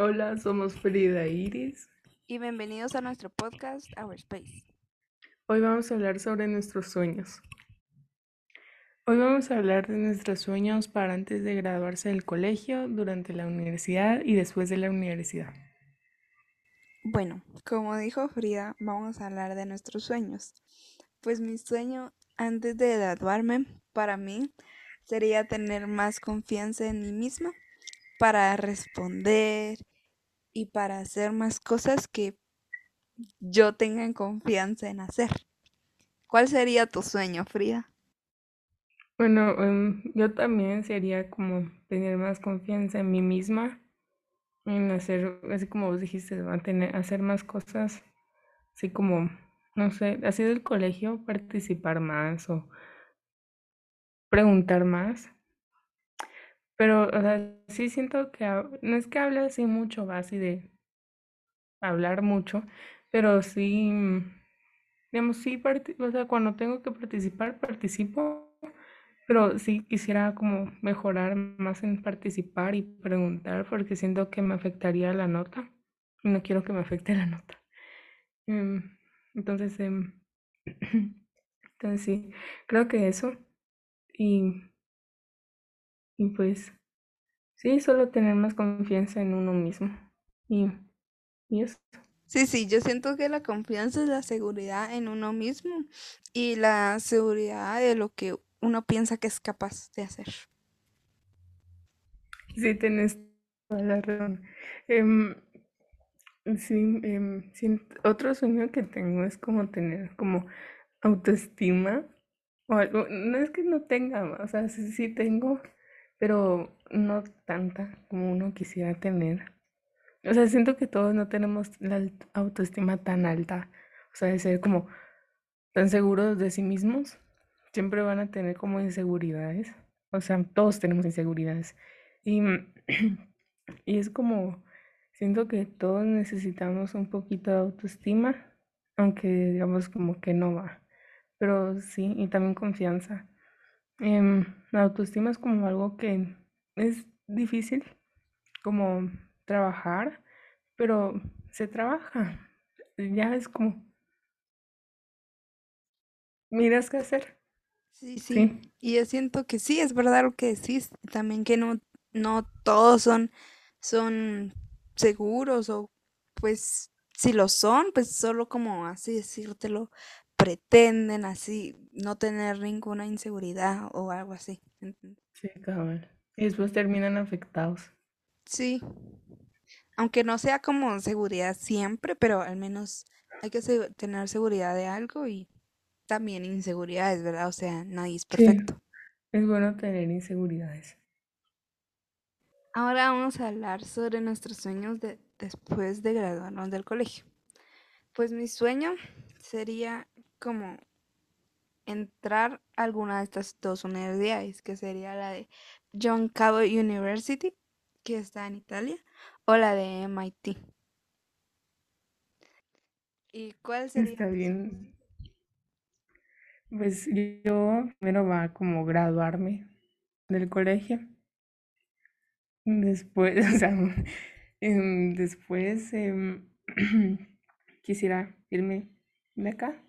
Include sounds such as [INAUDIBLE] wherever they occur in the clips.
Hola, somos Frida Iris. Y bienvenidos a nuestro podcast Our Space. Hoy vamos a hablar sobre nuestros sueños. Hoy vamos a hablar de nuestros sueños para antes de graduarse del colegio, durante la universidad y después de la universidad. Bueno, como dijo Frida, vamos a hablar de nuestros sueños. Pues mi sueño antes de graduarme para mí sería tener más confianza en mí misma para responder y para hacer más cosas que yo tenga confianza en hacer. ¿Cuál sería tu sueño, Frida? Bueno, em, yo también sería como tener más confianza en mí misma, en hacer, así como vos dijiste, hacer más cosas, así como, no sé, así del colegio, participar más o preguntar más. Pero, o sea, sí siento que no es que hable así mucho, va así de hablar mucho, pero sí, digamos, sí, o sea, cuando tengo que participar, participo, pero sí quisiera como mejorar más en participar y preguntar, porque siento que me afectaría la nota y no quiero que me afecte la nota. Em, entonces, em, [CLEARS THROAT] entonces sí, creo que eso. Y y pues, sí, solo tener más confianza en uno mismo. Y, y eso. Sí, sí, yo siento que la confianza es la seguridad en uno mismo y la seguridad de lo que uno piensa que es capaz de hacer. Sí, tienes toda la razón. Em, sí, em, sí, otro sueño que tengo es como tener como autoestima. O algo, no es que no tenga, o sea, sí, sí tengo, pero no tanta como uno quisiera tener. O sea, siento que todos no tenemos la autoestima tan alta, o sea, de ser como tan seguros de sí mismos. Siempre van a tener como inseguridades, o sea, todos tenemos inseguridades. Y, [CLEARS THROAT] y es como, siento que todos necesitamos un poquito de autoestima, aunque digamos como que no va. Pero sí, y también confianza. Em, la autoestima es como algo que es difícil como trabajar, pero se trabaja. Ya es como, miras qué hacer. Sí, sí, Y yo siento que sí, es verdad lo que decís. También que no, no todos son, son seguros o pues si lo son, pues solo como así decírtelo, pretenden así no tener ninguna inseguridad o algo así. Sí, cabal. Y después terminan afectados. Sí. Aunque no sea como seguridad siempre, pero al menos hay que tener seguridad de algo y también inseguridades, ¿verdad? O sea, nadie es perfecto. Es bueno tener inseguridades. Ahora vamos a hablar sobre nuestros sueños de, después de graduarnos del colegio. Pues mi sueño sería como entrar a alguna de estas dos universidades, que sería la de John Cabot University, que está en Italia, o la de MIT. ¿Y cuál sería? Está bien. Pues yo primero va como graduarme del colegio. Después, [LAUGHS] o sea, em, después em, [CLEARS THROAT] quisiera irme de acá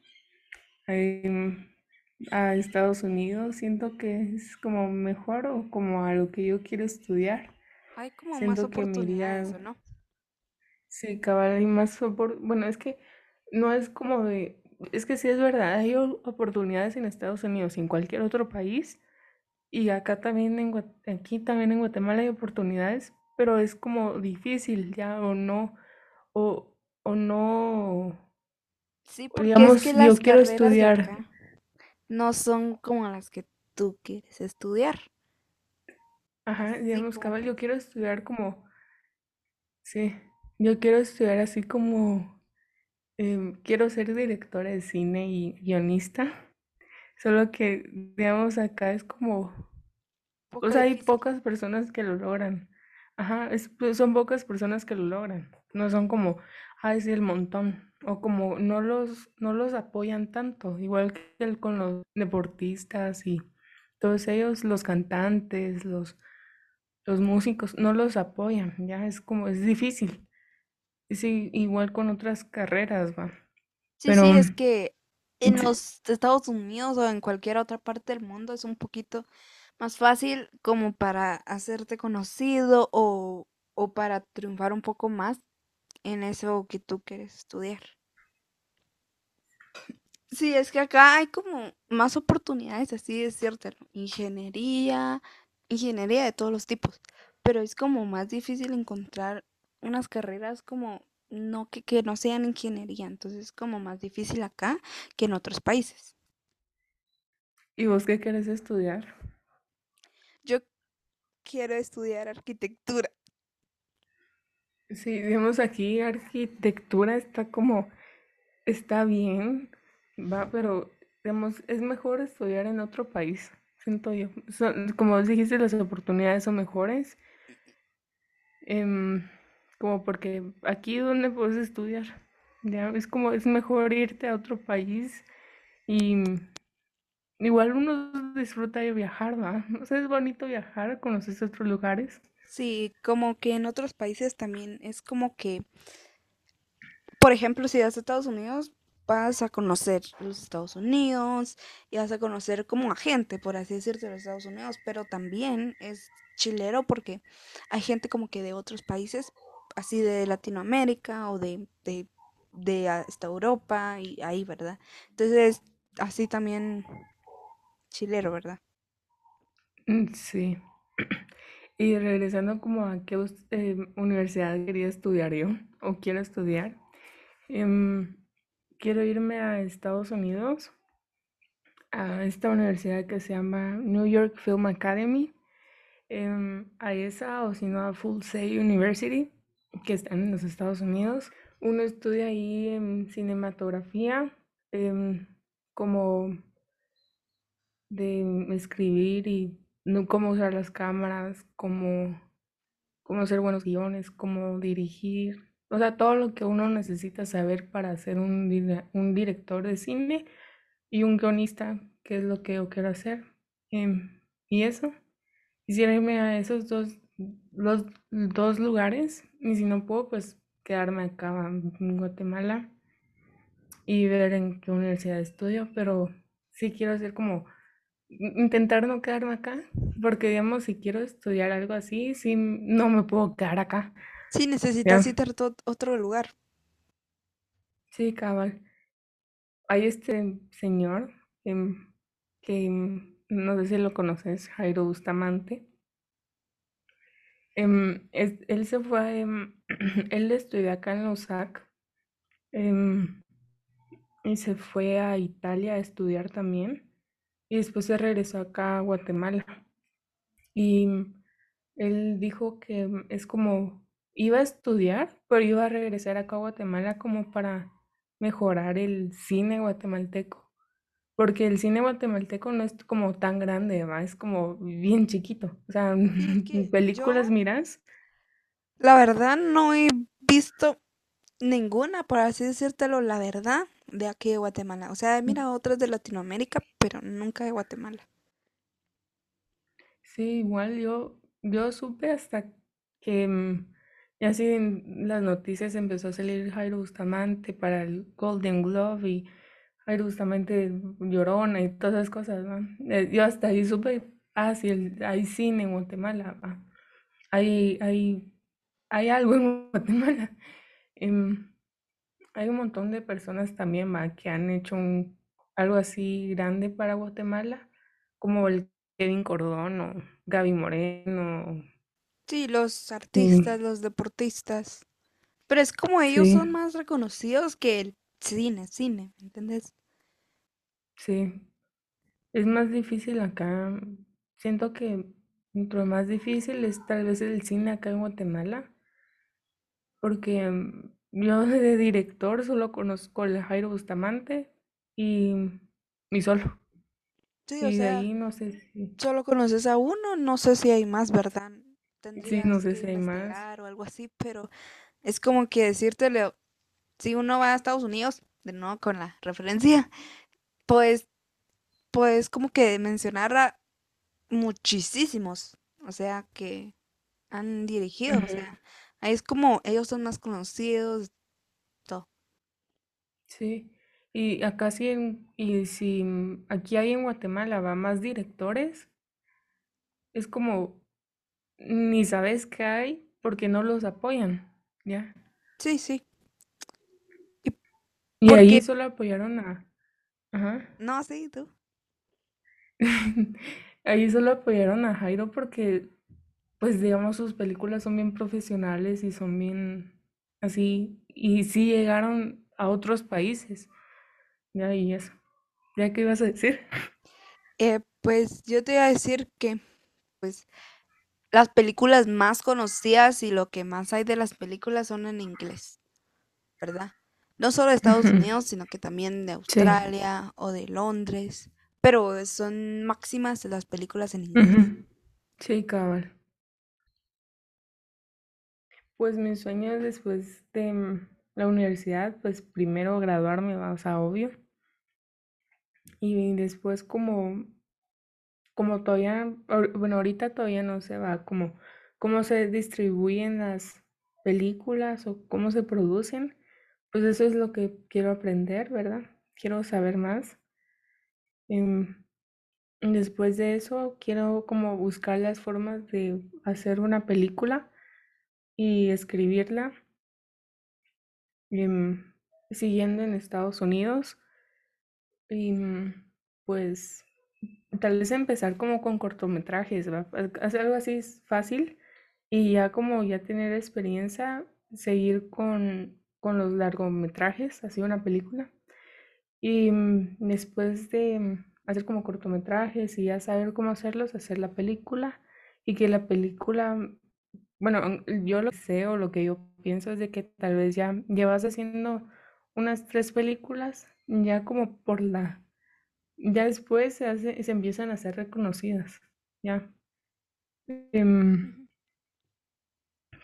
a Estados Unidos, siento que es como mejor o como a lo que yo quiero estudiar. Hay como más oportunidades, ¿no? Sí, cabal, hay más oportunidades. Bueno, es que no es como de... Es que sí es verdad, hay oportunidades en Estados Unidos y en cualquier otro país. Y acá también, en, aquí también en Guatemala hay oportunidades, pero es como difícil ya o no, o, o no Sí, porque es que las yo quiero estudiar. No son como las que tú quieres estudiar. Ajá, digamos, cabal, yo quiero estudiar como, sí, yo quiero estudiar así como, em, quiero ser directora de cine y guionista, solo que, digamos, acá es como, o sea, hay pocas personas que lo logran. Ajá, es, pues, son pocas personas que lo logran, no son como, ah, es el montón o como no los, no los apoyan tanto, igual que con los deportistas y todos ellos, los cantantes, los, los músicos no los apoyan, ya es como, es difícil. Sí, igual con otras carreras, va. Sí, Pero sí, es que en sí, los Estados Unidos o en cualquier otra parte del mundo es un poquito más fácil como para hacerte conocido o, o para triunfar un poco más en eso que tú quieres estudiar. Sí, es que acá hay como más oportunidades, así es cierto, ¿no? Ingeniería, ingeniería de todos los tipos, pero es como más difícil encontrar unas carreras como no que, que no sean ingeniería, entonces es como más difícil acá que en otros países. ¿y vos qué querés estudiar? Yo quiero estudiar arquitectura. Sí, digamos aquí arquitectura está como, está bien, va, pero digamos, es mejor estudiar en otro país, siento yo. Son- como dijiste, las oportunidades son mejores, em, como porque aquí donde puedes estudiar, ya es como es mejor irte a otro país y igual uno disfruta de viajar, ¿va? O sea, es bonito viajar, conocer otros lugares. Sí, como que en otros países también es como que por ejemplo, si vas a Estados Unidos, vas a conocer los Estados Unidos y vas a conocer como a gente, por así decirte, de los Estados Unidos, pero también es chilero porque hay gente como que de otros países, así de Latinoamérica o de, de, de hasta Europa y ahí, ¿verdad? Entonces, así también chilero, ¿verdad? Mm, Sí. [CLEARS THROAT] Y regresando como a qué eh, universidad quería estudiar yo o quiero estudiar, em, quiero irme a Estados Unidos, a esta universidad que se llama New York Film Academy, em, a esa o si no a Full Sail University, que están en los Estados Unidos. Uno estudia ahí en cinematografía, em, como de escribir y no- cómo usar las cámaras, cómo hacer buenos guiones, cómo dirigir, o sea, todo lo que uno necesita saber para ser un, un director de cine y un guionista, que es lo que yo quiero hacer. Em, y eso, quisiera irme a esos dos, los dos lugares, y si no puedo, pues quedarme acá en Guatemala y ver en qué universidad estudio, pero sí quiero hacer como intentar no quedarme acá, porque digamos, si quiero estudiar algo así, sí, no me puedo quedar acá. Sí, necesitas Ya, irte a otro lugar. sí, cabal. Hay este señor em, que em, no sé si lo conoces, Jairo Bustamante. Em, es- él se fue, [CLEARS THROAT] él estudió acá en la USAC y se fue a Italia a estudiar también y después se regresó acá a Guatemala. Y él dijo que em, es como, iba a estudiar, pero iba a regresar acá a Guatemala como para mejorar el cine guatemalteco. Porque el cine guatemalteco no es como tan grande, ¿va? Es como bien chiquito. O sea, [LAUGHS] películas yo, miras. la verdad, no he visto Ninguna, por así decírtelo, la verdad, de aquí de Guatemala. O sea, mira otras de Latinoamérica, pero nunca de Guatemala. Sí, igual yo, yo supe hasta que mm, ya así en las noticias empezó a salir Jairo Bustamante para el Golden Globe y Jairo Bustamante Llorona y todas esas cosas, ¿va? Eh, yo hasta ahí supe, ah, sí, el- hay cine en Guatemala, ¿va? Hay, hay, hay algo en Guatemala. [LAUGHS] Em, Hay un montón de personas también, que han hecho un, algo así grande para Guatemala, como el Kevin Cordón o Gaby Moreno. Sí, los y- artistas, los deportistas. Pero es como ellos sí, son más reconocidos que el cine, cine, ¿me entiendes? sí. Es más difícil acá. Siento que lo más difícil es tal vez el cine acá en Guatemala, porque mm, yo de director solo conozco a Jairo Bustamante y, y solo. Sí, o Y de sea, ahí no sé si, solo conoces a uno, no sé si hay más, ¿verdad? sí, no Tendrías sé si hay más. o algo así, pero es como que decírtelo, si uno va a Estados Unidos, de nuevo con la referencia, pues, pues como que mencionar a muchísimos. O sea que han dirigido, o sea, ahí es como ellos son más conocidos, todo. Sí. Y acá sí, en- y si mm, aquí hay en Guatemala va más directores, es como ni sabes qué hay porque no los apoyan, ¿ya? Sí, sí. ¿Y ahí solo apoyaron a... Ajá. No, sí, tú. [LAUGHS] Ahí solo apoyaron a Jairo porque, pues digamos, sus películas son bien profesionales y son bien así, y sí llegaron a otros países, ya, y eso. ¿Ya qué ibas a decir? Eh, pues yo te iba a decir que, pues, las películas más conocidas y lo que más hay de las películas son en inglés, ¿verdad? No solo de Estados Unidos, sino que también de Sí. Australia o de Londres, pero son máximas las películas en inglés. Sí, cabal. Pues mi sueño es después de mm, la universidad, pues primero graduarme, o sea, obvio, y después como como todavía, bueno, ahorita todavía no se va, como cómo se distribuyen las películas o cómo se producen, pues eso es lo que quiero aprender, ¿verdad? Quiero saber más. Em, después de eso, quiero como buscar las formas de hacer una película y escribirla, em, siguiendo en Estados Unidos. Y mm, pues tal vez empezar como con cortometrajes. Hacer algo así es fácil y ya como ya tener experiencia, seguir con, con los largometrajes, así una película. Y mm, después de mm, hacer como cortometrajes y ya saber cómo hacerlos, hacer la película y que la película, bueno, yo lo que sé o lo que yo pienso es de que tal vez ya llevas haciendo unas tres películas ya como por la ya después se hace, se empiezan a ser reconocidas, ya. Em,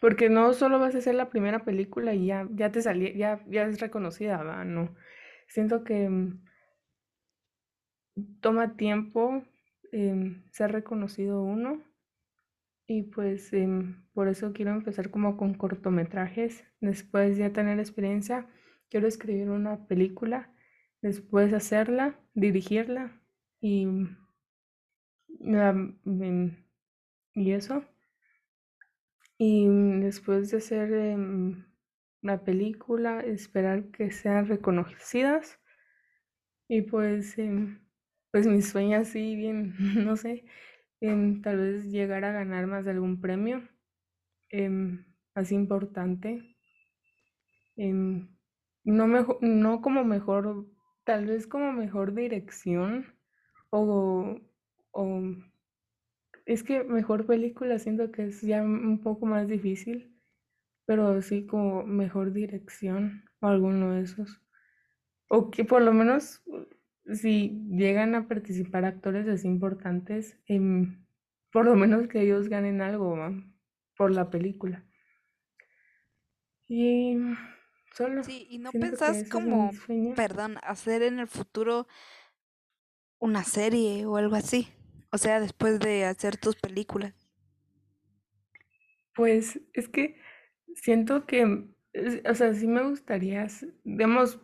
porque no solo vas a hacer la primera película y ya, ya te salí, ya, ya es reconocida, ¿va? No. Siento que em, toma tiempo em, ser reconocido uno y pues em, por eso quiero empezar como con cortometrajes. Después ya tener experiencia, quiero escribir una película, después hacerla, dirigirla y, la- em, y eso. Y mm, después de hacer em, la película, esperar que sean reconocidas. Y pues, em, pues mis sueños así bien, [LAUGHS] no sé, em, tal vez llegar a ganar más de algún premio em, así importante. em, no, mejo- no como mejor, tal vez como mejor dirección o, o es que mejor película siento que es ya un poco más difícil. pero sí como mejor dirección o alguno de esos. O que por lo menos si llegan a participar actores así importantes, em, por lo menos que ellos ganen algo, por la película. Y solo Sí, ¿y no pensás como, perdón, hacer en el futuro una serie o algo así? O sea, después de hacer tus películas. Pues es que siento que, es- o sea, sí me gustaría, digamos,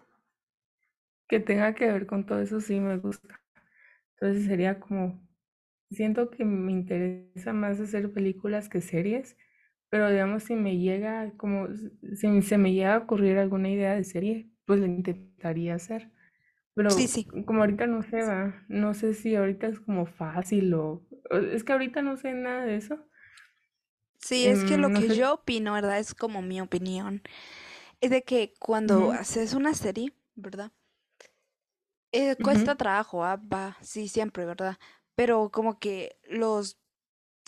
que tenga que ver con todo eso, sí me gusta. Entonces sería como Siento que me interesa más hacer películas que series, pero digamos si me llega como si se me llega a ocurrir alguna idea de serie, pues la intentaría hacer. Sí, Pero sí. como ahorita no sé, va, no sé si ahorita es como fácil o es que ahorita no sé nada de eso. Sí, es que lo Em, no que sé. yo opino, ¿verdad? Es como mi opinión. Es de que cuando haces una serie, ¿verdad? Eh, cuesta trabajo, ah, Va, sí, siempre, ¿verdad? Pero como que los,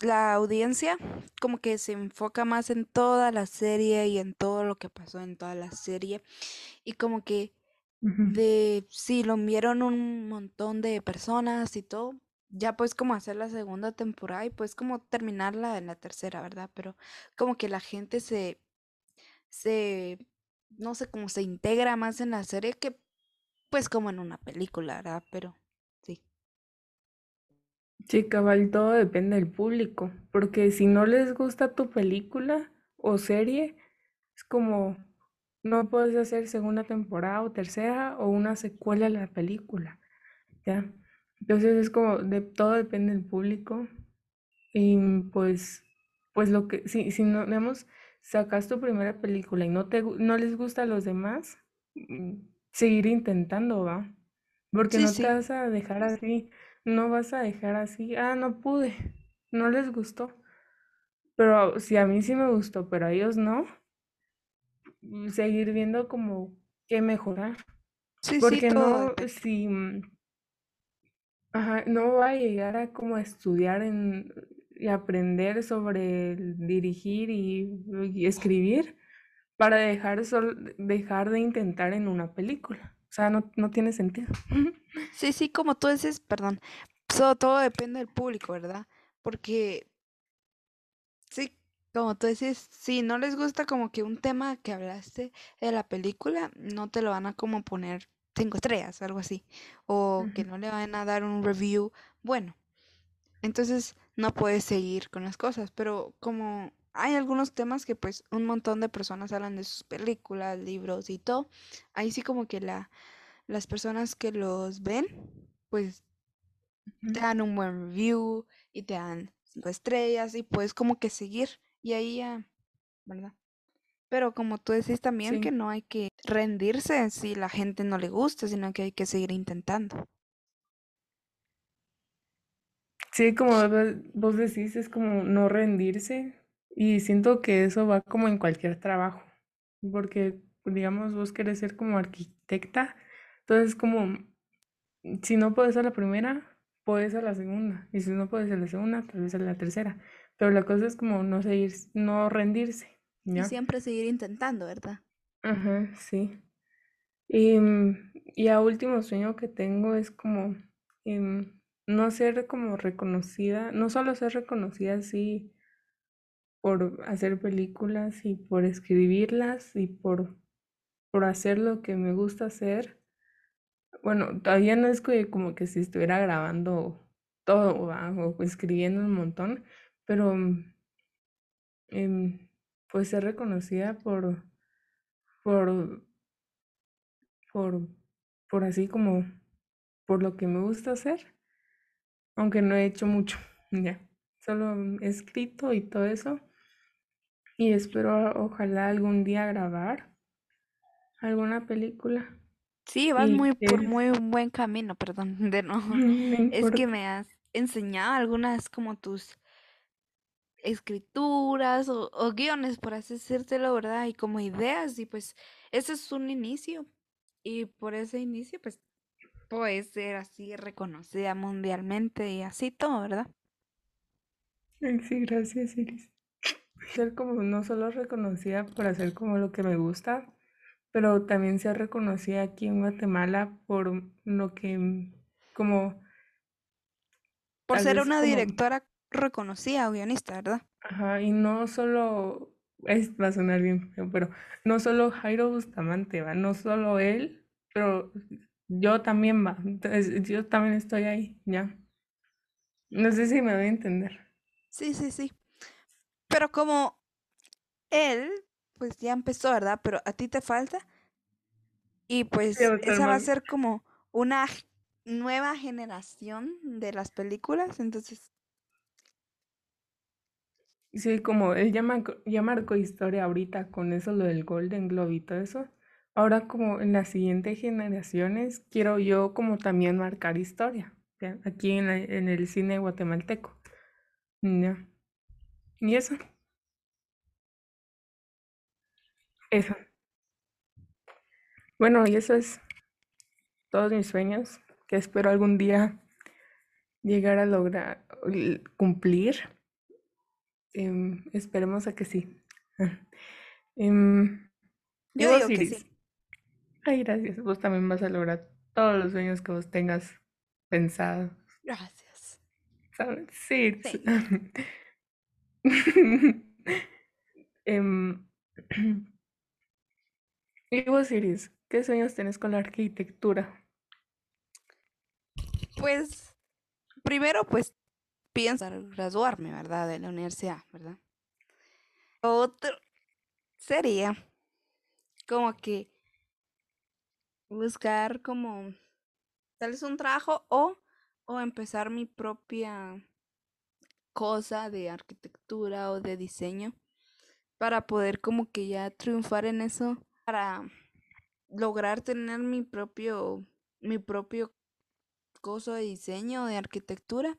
la audiencia como que se enfoca más en toda la serie y en todo lo que pasó en toda la serie. Y como que ujú. de, sí, lo vieron un montón de personas y todo. Ya pues como hacer la segunda temporada y pues como terminarla en la tercera, ¿verdad? Pero como que la gente se, se, no sé, cómo se integra más en la serie que pues como en una película, ¿verdad? Pero sí. Sí, cabal, todo depende del público, porque si no les gusta tu película o serie, es como no puedes hacer segunda temporada o tercera o una secuela de la película, ¿ya? Entonces es como de todo depende del público y pues pues lo que si si no digamos sacas tu primera película y no te no les gusta a los demás, mm, seguir intentando, ¿va? Porque Sí, no te vas a dejar así, no vas a dejar así, ah, no pude, no les gustó. Pero si a mí sí me gustó, pero a ellos no, mm, seguir viendo como qué mejorar. sí, sí, Porque no, si, mm, ajá, no va a llegar a como estudiar en, y aprender sobre el dirigir y, y escribir para dejar, sol- dejar de intentar en una película. O sea, no, no tiene sentido. [LAUGHS] Sí, sí, como tú dices, perdón, todo, todo depende del público, ¿verdad? Porque Sí, como tú dices, si no les gusta como que un tema que hablaste de la película, no te lo van a como poner cinco estrellas, algo así, o que no le van a dar un review bueno. Entonces no puedes seguir con las cosas, pero como hay algunos temas que pues un montón de personas hablan de sus películas, libros y todo, ahí sí como que la, las personas que los ven, pues te dan un buen review y te dan cinco estrellas y puedes como que seguir y ahí ya, ¿verdad? Pero como tú decís también que no hay que rendirse si la gente no le gusta, sino que hay que seguir intentando. sí, como vos decís, es como no rendirse y siento que eso va como en cualquier trabajo, porque digamos vos querés ser como arquitecta, entonces como si no puedes a la primera, puedes a la segunda, y si no puedes a la segunda, tal vez a la tercera, pero la cosa es como no seguir, no rendirse, Y siempre seguir intentando, ¿verdad? Ajá, sí. Y, mm, y a último sueño que tengo es como em, no ser como reconocida, no solo ser reconocida así por hacer películas y por escribirlas y por, por hacer lo que me gusta hacer. Bueno, todavía no es como que si estuviera grabando todo, ¿va? o escribiendo un montón, pero mm, em, pues ser reconocida por, por, por, por así como por lo que me gusta hacer. aunque no he hecho mucho, [LAUGHS] ya. Solo he escrito y todo eso. Y espero ojalá algún día grabar alguna película. Sí, vas Y muy por muy un buen camino, perdón, de no. [LAUGHS] Es que me has enseñado algunas como tus escrituras o, o guiones, por así decírtelo, ¿verdad? Y como ideas, y pues ese es un inicio. Y por ese inicio, pues puedes ser así reconocida mundialmente y así todo, ¿verdad? Sí, gracias, Iris. Ser como no solo reconocida por hacer como lo que me gusta, pero también ser reconocida aquí en Guatemala por lo que mm, como Por ser una como directora reconocida o guionista, ¿verdad? Ajá, y no solo, es, va a sonar bien pero no solo Jairo Bustamante, va, no solo él, pero yo también va, entonces yo también estoy ahí, ya. No sé si me voy a entender. Sí, sí, sí. Pero como él, pues ya empezó, ¿verdad? Pero a ti te falta. Y pues esa va a ser como una nueva generación de las películas. Entonces, Sí, como él ya, marcó- ya marcó historia ahorita con eso, lo del Golden Globe y todo eso. Ahora como en las siguientes generaciones quiero yo como también marcar historia, ya, aquí en, la- en el cine guatemalteco. Ya. Y eso, eso. Bueno, y eso es todos mis sueños que espero algún día llegar a lograr cumplir. Em, esperemos a que sí. Y yo que sí. ay, gracias. Vos también vas a lograr todos los sueños que vos tengas pensados. Gracias. ¿Sabes? Sí. Sí. [LAUGHS] [LAUGHS] Em, [CLEARS THROAT] y vos, Iris, ¿qué sueños tenés con la arquitectura? Pues primero, pues pienso graduarme, ¿verdad? De la universidad, ¿verdad? Otro sería como que buscar como tal vez un trabajo o, o empezar mi propia cosa de arquitectura o de diseño para poder como que ya triunfar en eso, para lograr tener mi propio, mi propio cosa de diseño, de arquitectura,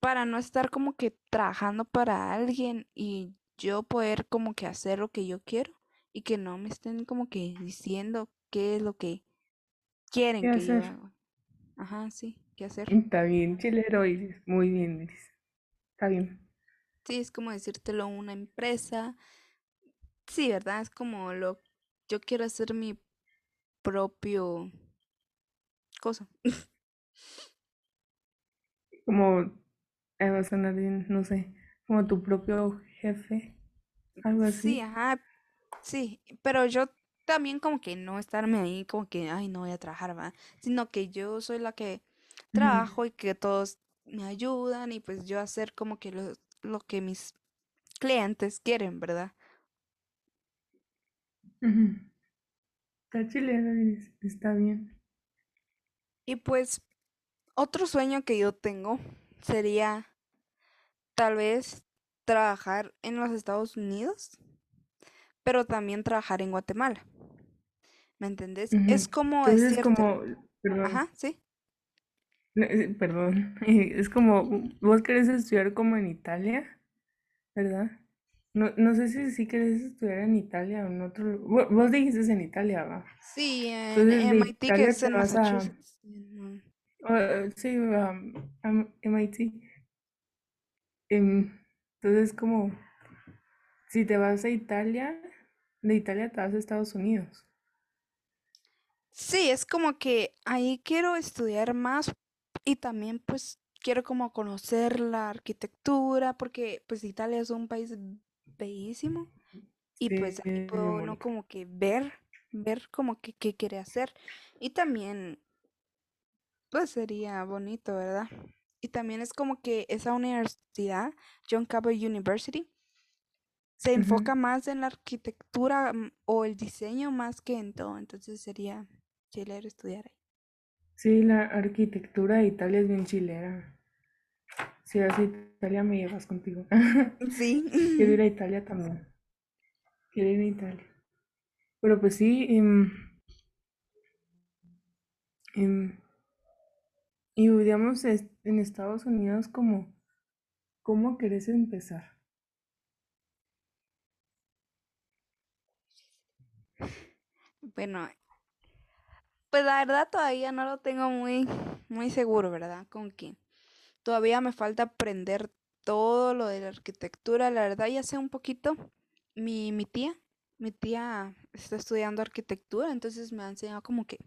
para no estar como que trabajando para alguien y yo poder como que hacer lo que yo quiero y que no me estén como que diciendo qué es lo que quieren ¿Qué que yo haga. Ajá, sí, qué hacer. Está bien, chilero. Muy bien. Está bien. Sí, es como decírtelo a una empresa. Sí, ¿verdad? Es como lo yo quiero hacer mi propio cosa. [LAUGHS] Como, a sonar bien, no sé, como tu propio jefe, algo Sí, así. ajá, sí, pero yo también como que no estarme ahí como que, ay, no voy a trabajar, va, sino que yo soy la que trabajo y que todos me ayudan y pues yo hacer como que lo, lo que mis clientes quieren, ¿verdad? Está. Está bien. Y pues otro sueño que yo tengo sería tal vez trabajar en los Estados Unidos, pero también trabajar en Guatemala, ¿me entendés? Es como Entonces, como, perdón, Ajá, sí. Eh, perdón, [LAUGHS] es como, vos querés estudiar como en Italia, ¿verdad? No, no sé si sí querés estudiar en Italia o en otro lugar. Vos dijiste en Italia, va. Sí, en Entonces, MIT, que es en a, Massachusetts. en- ah, sí, a, a MIT. Em, entonces, como, si te vas a Italia, de Italia te vas a Estados Unidos. Sí, es como que ahí quiero estudiar más y también pues quiero como conocer la arquitectura porque pues Italia es un país bellísimo y Sí, pues ahí puedo uno como que ver, ver como que qué quiere hacer y también pues sería bonito, ¿verdad? Y también es como que esa universidad, John Cabot University, se enfoca más en la arquitectura mm, o el diseño más que en todo, entonces sería chévere estudiar ahí. Sí, la arquitectura de Italia es bien chilera. Si vas a Italia, me llevas contigo. [LAUGHS] Sí. Quiero ir a [LAUGHS] Italia también. Quiero ir a Italia. Pero pues sí, em, em, y digamos, en Estados Unidos, como, ¿cómo querés empezar? Bueno, pues la verdad todavía no lo tengo muy, muy seguro, ¿verdad? Con que todavía me falta aprender todo lo de la arquitectura. La verdad ya sé un poquito. Mi, mi tía, mi tía está estudiando arquitectura, entonces me ha enseñado como que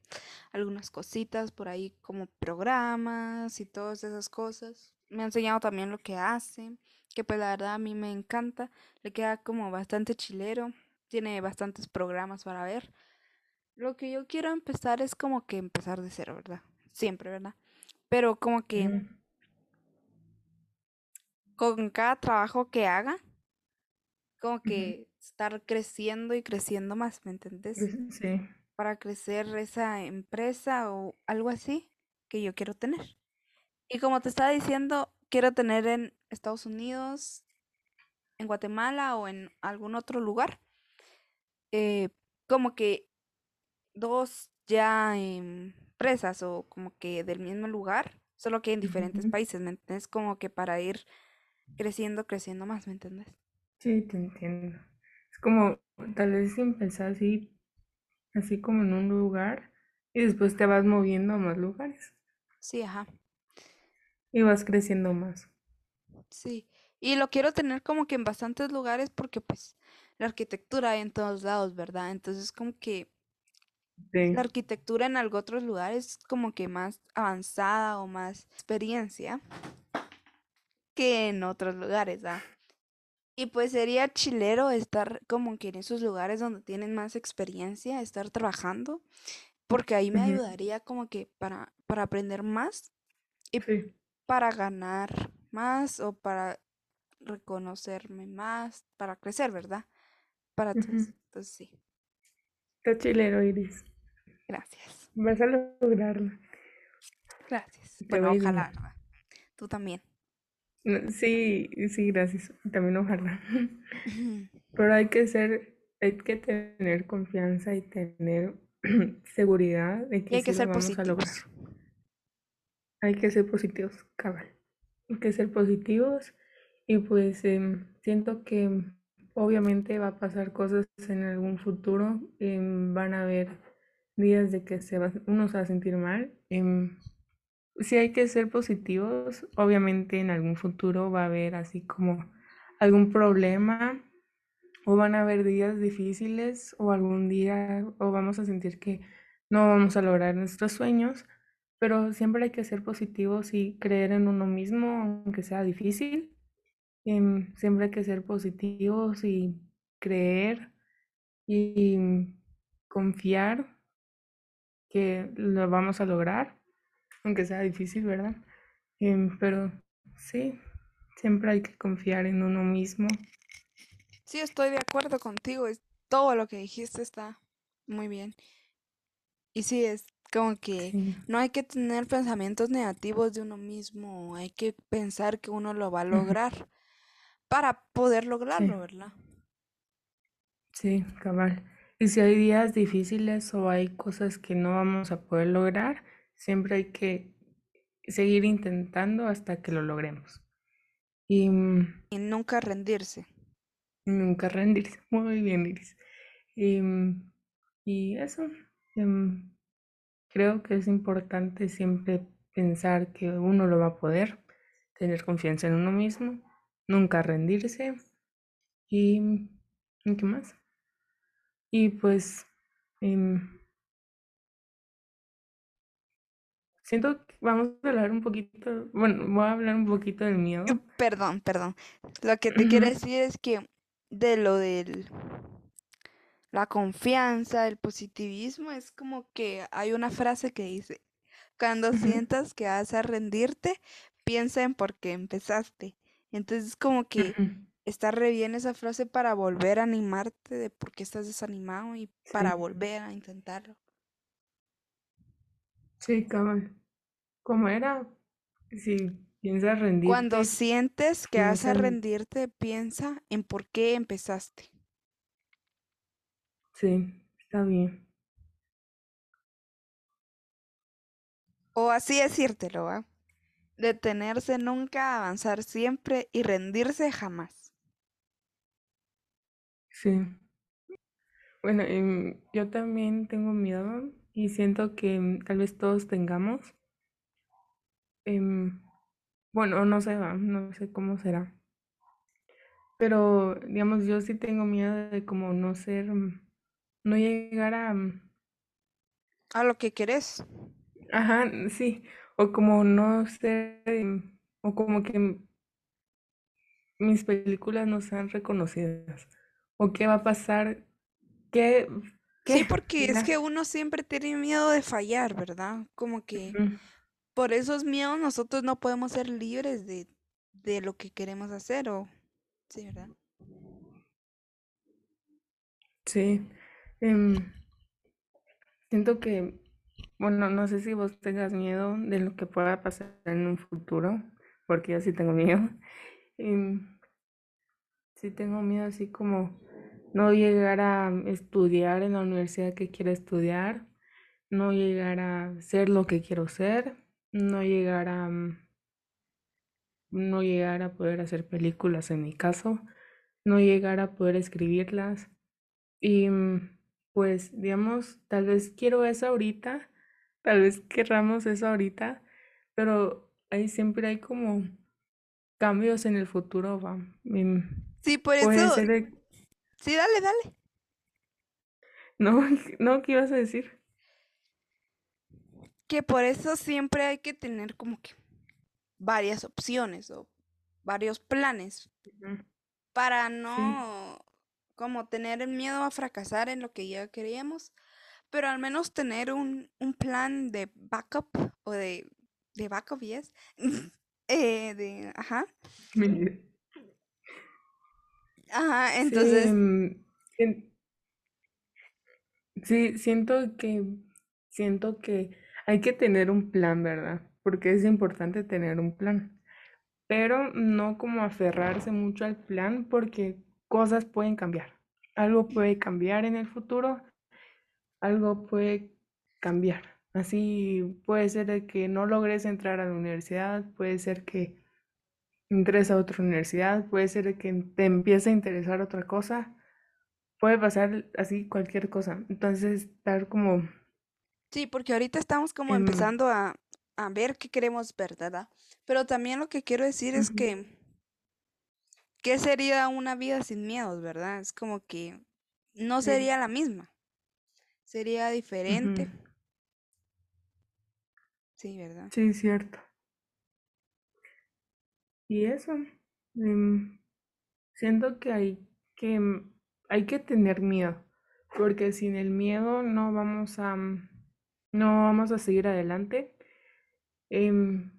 algunas cositas por ahí, como programas y todas esas cosas. Me ha enseñado también lo que hace, que pues la verdad a mí me encanta. Le queda como bastante chilero. Tiene bastantes programas para ver. Lo que yo quiero empezar es como que empezar de cero, ¿verdad? Siempre, ¿verdad? Pero como que Ujú. con cada trabajo que haga, como que estar creciendo y creciendo más, ¿me entendés? Sí. Para crecer esa empresa o algo así que yo quiero tener. Y como te estaba diciendo, quiero tener en Estados Unidos, en Guatemala o en algún otro lugar, eh, como que dos ya empresas o como que del mismo lugar, solo que en diferentes países, ¿me entiendes? Como que para ir creciendo, creciendo más, ¿me entiendes? Sí, te entiendo. Es como, tal vez empezar así, así como en un lugar, y después te vas moviendo a más lugares, Sí, ajá, y vas creciendo más. sí. Y lo quiero tener como que en bastantes lugares porque pues la arquitectura hay en todos lados, ¿verdad? Entonces como que la arquitectura en algo otros lugares como que más avanzada o más experiencia que en otros lugares, ¿ah? Y pues sería chilero estar como que en esos lugares donde tienen más experiencia, estar trabajando, porque ahí me ayudaría como que para, para aprender más y Sí. para ganar más o para reconocerme más, para crecer, ¿verdad? Para todos. Ujú. Entonces sí, Está chilero, Iris. gracias. Vas a lograrlo. Gracias. Te Bueno, a ojalá. Tú también. Sí, sí, gracias. También ojalá. [LAUGHS] Pero hay que ser, hay que tener confianza y tener [CLEARS THROAT] seguridad de Y que hay que lo vamos a lograr. Hay que ser positivos, cabal. Hay que ser positivos y pues em, siento que obviamente va a pasar cosas en algún futuro. em, van a haber días de que se va, uno se va a sentir mal. em, sí hay que ser positivos. Obviamente en algún futuro va a haber así como algún problema o van a haber días difíciles o algún día o vamos a sentir que no vamos a lograr nuestros sueños, pero siempre hay que ser positivos y creer en uno mismo, aunque sea difícil. Em, siempre hay que ser positivos y creer y confiar que lo vamos a lograr, aunque sea difícil, ¿verdad? Em, pero sí, siempre hay que confiar en uno mismo. Sí, estoy de acuerdo contigo. Es, todo lo que dijiste está muy bien. Y sí, es como que Sí. no hay que tener pensamientos negativos de uno mismo. Hay que pensar que uno lo va a lograr para poder Sí, lograrlo, ¿verdad? sí, cabal. Y si hay días difíciles o hay cosas que no vamos a poder lograr, siempre hay que seguir intentando hasta que lo logremos. Y mm, Y nunca rendirse. nunca rendirse. [LAUGHS] Muy bien, Iris. Y, mm, y eso, em, creo que es importante siempre pensar que uno lo va a poder, tener confianza en uno mismo, nunca rendirse y, ¿y qué más? Y pues em, siento que vamos a hablar un poquito, bueno, voy a hablar un poquito del miedo. Perdón, perdón. Lo que te quiero decir es que de lo del la confianza, el positivismo, es como que hay una frase que dice, cuando sientas que vas a rendirte, piensa en por qué empezaste. Entonces como que está re bien esa frase para volver a animarte de por qué estás desanimado y para Sí, volver a intentarlo. sí, cabal. ¿Cómo era? Si piensas Cuando rendirte, sientes que vas a en... rendirte, piensa en por qué empezaste. Sí, está bien. O así decírtelo, ¿va? Detenerse nunca, avanzar siempre y rendirse jamás. Sí. Bueno, em, yo también tengo miedo y siento que em, tal vez todos tengamos. em, bueno, no sé, no sé cómo será. Pero, digamos, yo sí tengo miedo de como no ser, mm, no llegar a, mm, A lo que querés. ajá, sí, o como no em, o como que mis películas no sean reconocidas. O qué va a pasar, qué, Sí, qué, porque es que uno siempre tiene miedo de fallar, ¿verdad? Como que por esos miedos nosotros no podemos ser libres de, de lo que queremos hacer, o sí, ¿verdad? Sí. em, siento que, bueno, no sé si vos tengas miedo de lo que pueda pasar en un futuro, porque yo sí tengo miedo. [LAUGHS] Em, sí tengo miedo así como no llegar a estudiar en la universidad que quiero estudiar, no llegar a ser lo que quiero ser, no llegar a, mm, no llegar a poder hacer películas en mi caso, no llegar a poder escribirlas. Y mm, pues, digamos, tal vez quiero eso ahorita, tal vez querramos eso ahorita, pero ahí siempre hay como cambios en el futuro, va. Sí, por eso, sí, dale, dale. [LAUGHS] no, [LAUGHS] no, ¿qué ibas a decir? Que por eso siempre hay que tener como que varias opciones o varios planes para Sí, no como tener el miedo a fracasar en lo que ya queríamos, pero al menos tener un, un plan de backup o de, de backup, yes, [LAUGHS] eh, de, ajá, ajá, Sí, entonces, em, sien- sí, siento que, siento que hay que tener un plan, ¿verdad? Porque es importante tener un plan, pero no como aferrarse mucho al plan porque cosas pueden cambiar. Algo puede cambiar en el futuro, algo puede cambiar. Así puede ser que no logres entrar a la universidad, puede ser que entres a otra universidad, puede ser que te empiece a interesar otra cosa, puede pasar así cualquier cosa. Entonces, estar como, sí, porque ahorita estamos como em, empezando a, a ver qué queremos ver, ¿verdad? Pero también lo que quiero decir es que, ¿qué sería una vida sin miedos, verdad? Es como que no sí, sería la misma, sería diferente, sí, ¿verdad? sí, cierto. Y eso, em, siento que hay que, em, hay que tener miedo, porque sin el miedo no vamos a, mm, no vamos a seguir adelante. Em,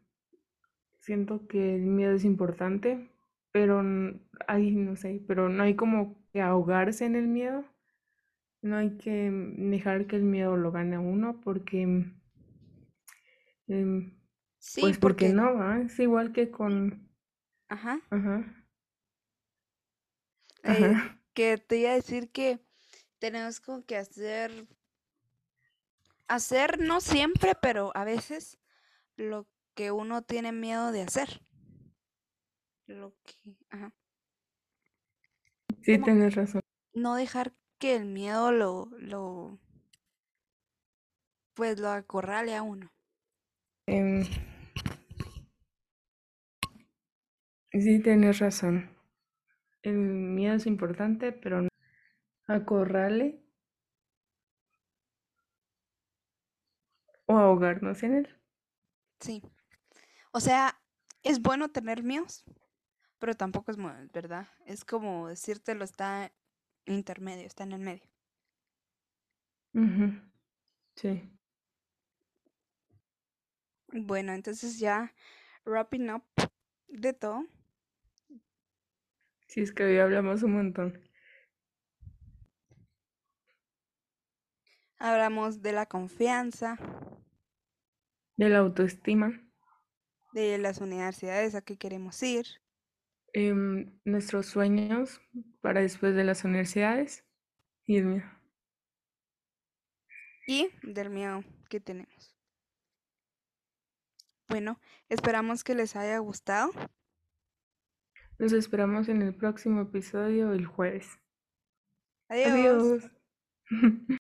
siento que el miedo es importante, pero hay, no sé, pero no hay como que ahogarse en el miedo. No hay que dejar que el miedo lo gane a uno porque, em, Sí, pues porque porque, no. Es igual que con, ajá, ajá, eh, ajá, que te iba a decir que tenemos como que hacer, hacer no siempre, pero a veces lo que uno tiene miedo de hacer, lo que, ajá, sí tienes razón. no dejar que el miedo lo, lo, pues lo acorrale a uno. Em, sí tienes razón. El miedo es importante, pero no acorrale o ahogarnos en él. Sí, o sea, es bueno tener miedos, pero tampoco es bueno, ¿verdad? Es como decírtelo, está intermedio, está en el medio. Sí, Bueno, entonces ya wrapping up de todo, sí es que hoy hablamos un montón. hablamos de la confianza, De la autoestima, de las universidades a que queremos ir em, nuestros sueños para después de las universidades y el mío. y del miedo que tenemos. Bueno, esperamos que les haya gustado. Nos esperamos en el próximo episodio el jueves. Adiós. Adiós. [LAUGHS]